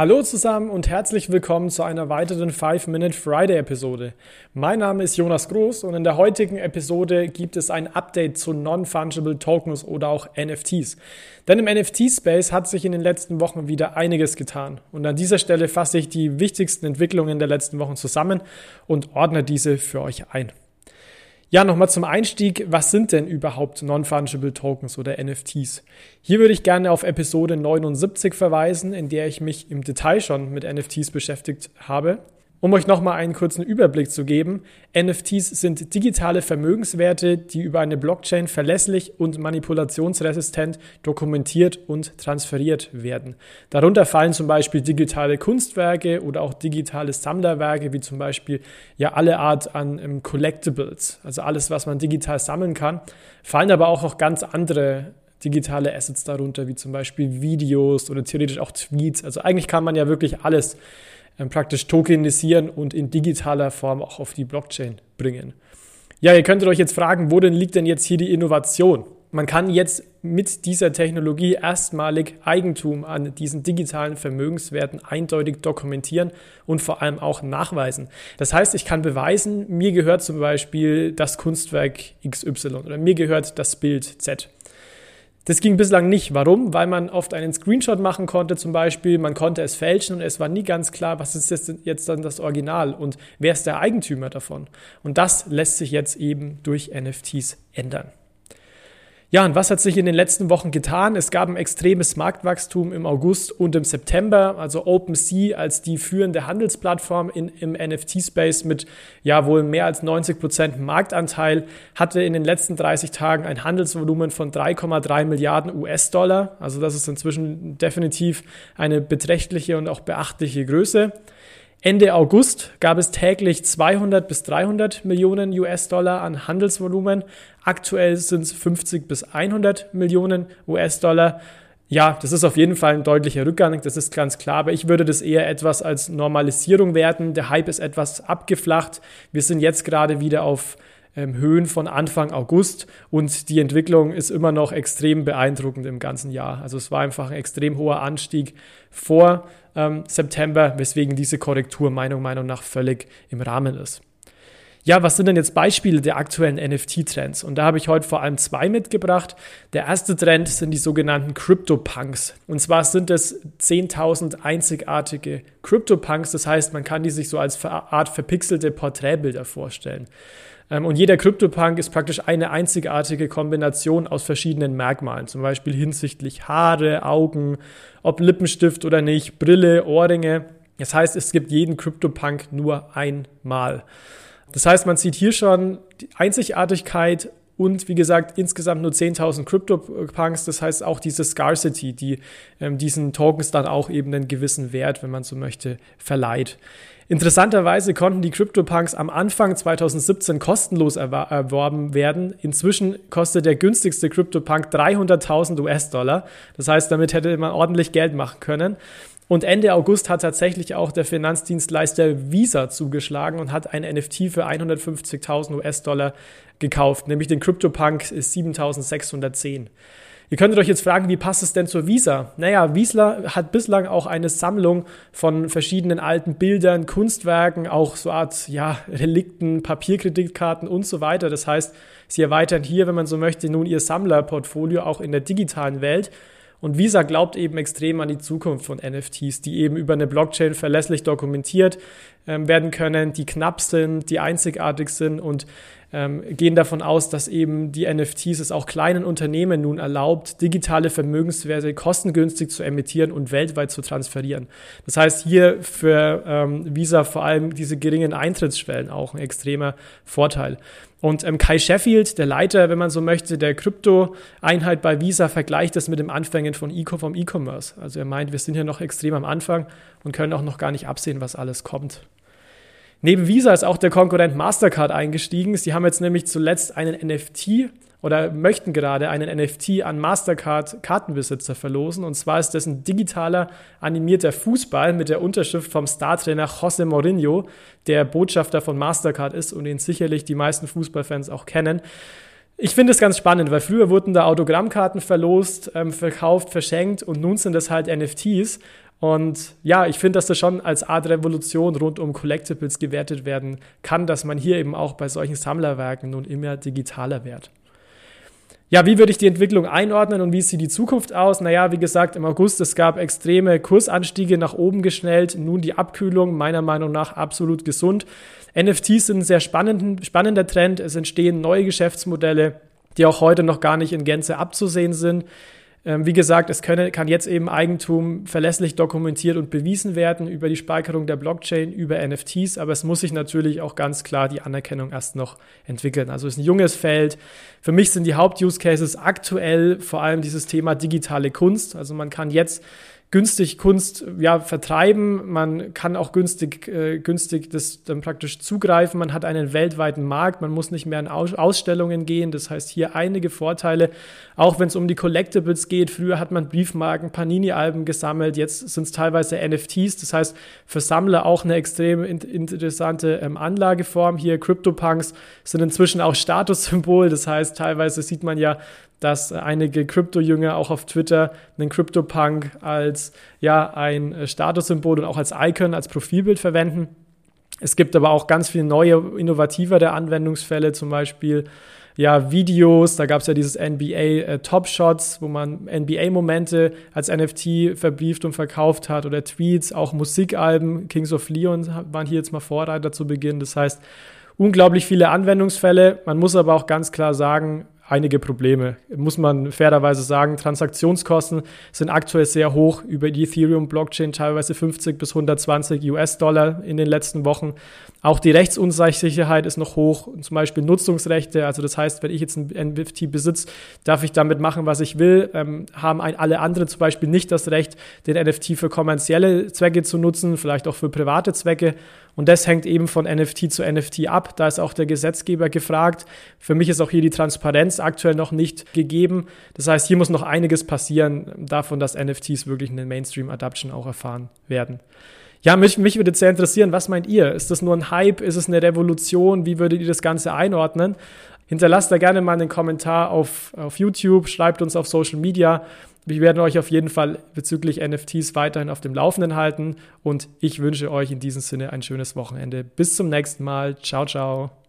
Hallo zusammen und herzlich willkommen zu einer weiteren 5-Minute Friday-Episode. Mein Name ist Jonas Groß und in der heutigen Episode gibt es ein Update zu Non-Fungible Tokens oder auch NFTs. Denn im NFT-Space hat sich in den letzten Wochen wieder einiges getan. Und an dieser Stelle fasse ich die wichtigsten Entwicklungen der letzten Wochen zusammen und ordne diese für euch ein. Ja, nochmal zum Einstieg. Was sind denn überhaupt Non-Fungible Tokens oder NFTs? Hier würde ich gerne auf Episode 79 verweisen, in der ich mich im Detail schon mit NFTs beschäftigt habe. Um euch nochmal einen kurzen Überblick zu geben, NFTs sind digitale Vermögenswerte, die über eine Blockchain verlässlich und manipulationsresistent dokumentiert und transferiert werden. Darunter fallen zum Beispiel digitale Kunstwerke oder auch digitale Sammlerwerke, wie zum Beispiel ja alle Art an ähm, Collectibles, also alles, was man digital sammeln kann, fallen aber auch noch ganz andere digitale Assets darunter, wie zum Beispiel Videos oder theoretisch auch Tweets. Also eigentlich kann man ja wirklich alles praktisch tokenisieren und in digitaler Form auch auf die Blockchain bringen. Ja, ihr könntet euch jetzt fragen, wo denn liegt denn jetzt hier die Innovation? Man kann jetzt mit dieser Technologie erstmalig Eigentum an diesen digitalen Vermögenswerten eindeutig dokumentieren und vor allem auch nachweisen. Das heißt, ich kann beweisen, mir gehört zum Beispiel das Kunstwerk XY oder mir gehört das Bild Z. Das ging bislang nicht. Warum? Weil man oft einen Screenshot machen konnte zum Beispiel, man konnte es fälschen und es war nie ganz klar, was ist jetzt, dann das Original und wer ist der Eigentümer davon. Und das lässt sich jetzt eben durch NFTs ändern. Ja, und was hat sich in den letzten Wochen getan? Es gab ein extremes Marktwachstum im August und im September. Also OpenSea als die führende Handelsplattform in, im NFT-Space mit ja wohl mehr als 90 Prozent Marktanteil hatte in den letzten 30 Tagen ein Handelsvolumen von 3,3 Milliarden US-Dollar. Also das ist inzwischen definitiv eine beträchtliche und auch beachtliche Größe. Ende August gab es täglich 200 bis 300 Millionen US-Dollar an Handelsvolumen. Aktuell sind es 50 bis 100 Millionen US-Dollar. Ja, das ist auf jeden Fall ein deutlicher Rückgang, das ist ganz klar, aber ich würde das eher etwas als Normalisierung werten. Der Hype ist etwas abgeflacht. Wir sind jetzt gerade wieder auf Höhen von Anfang August und die Entwicklung ist immer noch extrem beeindruckend im ganzen Jahr. Also es war einfach ein extrem hoher Anstieg vor ähm, September, weswegen diese Korrektur meiner Meinung nach völlig im Rahmen ist. Ja, was sind denn jetzt Beispiele der aktuellen NFT-Trends? Und da habe ich heute vor allem zwei mitgebracht. Der erste Trend sind die sogenannten CryptoPunks. Und zwar sind es 10.000 einzigartige CryptoPunks. Das heißt, man kann die sich so als Art verpixelte Porträtbilder vorstellen. Ähm, und jeder CryptoPunk ist praktisch eine einzigartige Kombination aus verschiedenen Merkmalen, zum Beispiel hinsichtlich Haare, Augen, ob Lippenstift oder nicht, Brille, Ohrringe. Das heißt, es gibt jeden CryptoPunk nur einmal. Das heißt, man sieht hier schon die Einzigartigkeit und wie gesagt, insgesamt nur 10.000 CryptoPunks. Das heißt auch diese Scarcity, die ähm, diesen Tokens dann auch eben einen gewissen Wert, wenn man so möchte, verleiht. Interessanterweise konnten die CryptoPunks am Anfang 2017 kostenlos erworben werden. Inzwischen kostet der günstigste CryptoPunk 300.000 US-Dollar. Das heißt, damit hätte man ordentlich Geld machen können. Und Ende August hat tatsächlich auch der Finanzdienstleister Visa zugeschlagen und hat ein NFT für 150.000 US-Dollar gekauft, nämlich den CryptoPunk 7610. Ihr könntet euch jetzt fragen, wie passt es denn zur Visa? Naja, Wiesler hat bislang auch eine Sammlung von verschiedenen alten Bildern, Kunstwerken, auch so Art, ja, Relikten, Papierkreditkarten und so weiter. Das heißt, sie erweitern hier, wenn man so möchte, nun ihr Sammlerportfolio auch in der digitalen Welt. Und Visa glaubt eben extrem an die Zukunft von NFTs, die eben über eine Blockchain verlässlich dokumentiert ähm, werden können, die knapp sind, die einzigartig sind und ähm, gehen davon aus, dass eben die NFTs es auch kleinen Unternehmen nun erlaubt, digitale Vermögenswerte kostengünstig zu emittieren und weltweit zu transferieren. Das heißt, hier für ähm, Visa vor allem diese geringen Eintrittsschwellen auch ein extremer Vorteil. Und ähm, Kai Sheffield, der Leiter, wenn man so möchte, der Krypto-Einheit bei Visa, vergleicht das mit dem Anfängen von e vom E-Commerce. Also er meint, wir sind hier noch extrem am Anfang und können auch noch gar nicht absehen, was alles kommt. Neben Visa ist auch der Konkurrent Mastercard eingestiegen. Sie haben jetzt nämlich zuletzt einen NFT oder möchten gerade einen NFT an Mastercard Kartenbesitzer verlosen. Und zwar ist das ein digitaler animierter Fußball mit der Unterschrift vom Startrainer José Mourinho, der Botschafter von Mastercard ist und den sicherlich die meisten Fußballfans auch kennen. Ich finde es ganz spannend, weil früher wurden da Autogrammkarten verlost, ähm, verkauft, verschenkt und nun sind das halt NFTs. Und ja, ich finde, dass das schon als Art Revolution rund um Collectibles gewertet werden kann, dass man hier eben auch bei solchen Sammlerwerken nun immer digitaler wird. Ja, wie würde ich die Entwicklung einordnen und wie sieht die Zukunft aus? Naja, wie gesagt, im August, es gab extreme Kursanstiege nach oben geschnellt. Nun die Abkühlung, meiner Meinung nach absolut gesund. NFTs sind ein sehr spannender Trend. Es entstehen neue Geschäftsmodelle, die auch heute noch gar nicht in Gänze abzusehen sind. Ähm, wie gesagt, es könne, kann jetzt eben Eigentum verlässlich dokumentiert und bewiesen werden über die Speicherung der Blockchain, über NFTs, aber es muss sich natürlich auch ganz klar die Anerkennung erst noch entwickeln. Also es ist ein junges Feld. Für mich sind die Haupt-Use-Cases aktuell vor allem dieses Thema digitale Kunst. Also man kann jetzt günstig Kunst ja, vertreiben. Man kann auch günstig, äh, günstig das dann praktisch zugreifen. Man hat einen weltweiten Markt. Man muss nicht mehr in Aus Ausstellungen gehen. Das heißt, hier einige Vorteile. Auch wenn es um die Collectibles geht. Früher hat man Briefmarken, Panini-Alben gesammelt. Jetzt sind es teilweise NFTs. Das heißt, für Sammler auch eine extrem in interessante ähm, Anlageform. Hier CryptoPunks sind inzwischen auch Statussymbol. Das heißt, teilweise sieht man ja dass einige Krypto-Jünger auch auf Twitter einen CryptoPunk als ja, ein äh, Statussymbol und auch als Icon, als Profilbild verwenden. Es gibt aber auch ganz viele neue, innovativere Anwendungsfälle, zum Beispiel ja, Videos, da gab es ja dieses NBA äh, Top Shots, wo man NBA-Momente als NFT verbrieft und verkauft hat oder Tweets, auch Musikalben, Kings of Leon waren hier jetzt mal Vorreiter zu Beginn. Das heißt, unglaublich viele Anwendungsfälle. Man muss aber auch ganz klar sagen, einige Probleme. Muss man fairerweise sagen, Transaktionskosten sind aktuell sehr hoch über die Ethereum-Blockchain, teilweise 50 bis 120 US-Dollar in den letzten Wochen. Auch die Rechtsunsicherheit ist noch hoch, zum Beispiel Nutzungsrechte. Also das heißt, wenn ich jetzt ein NFT besitze, darf ich damit machen, was ich will. Ähm, haben ein, alle anderen zum Beispiel nicht das Recht, den NFT für kommerzielle Zwecke zu nutzen, vielleicht auch für private Zwecke. Und das hängt eben von NFT zu NFT ab. Da ist auch der Gesetzgeber gefragt. Für mich ist auch hier die Transparenz aktuell noch nicht gegeben. Das heißt, hier muss noch einiges passieren davon, dass NFTs wirklich eine Mainstream-Adoption auch erfahren werden. Ja, mich, mich würde sehr interessieren, was meint ihr? Ist das nur ein Hype? Ist es eine Revolution? Wie würdet ihr das Ganze einordnen? Hinterlasst da gerne mal einen Kommentar auf, auf YouTube, schreibt uns auf Social Media. Wir werden euch auf jeden Fall bezüglich NFTs weiterhin auf dem Laufenden halten und ich wünsche euch in diesem Sinne ein schönes Wochenende. Bis zum nächsten Mal. Ciao, ciao.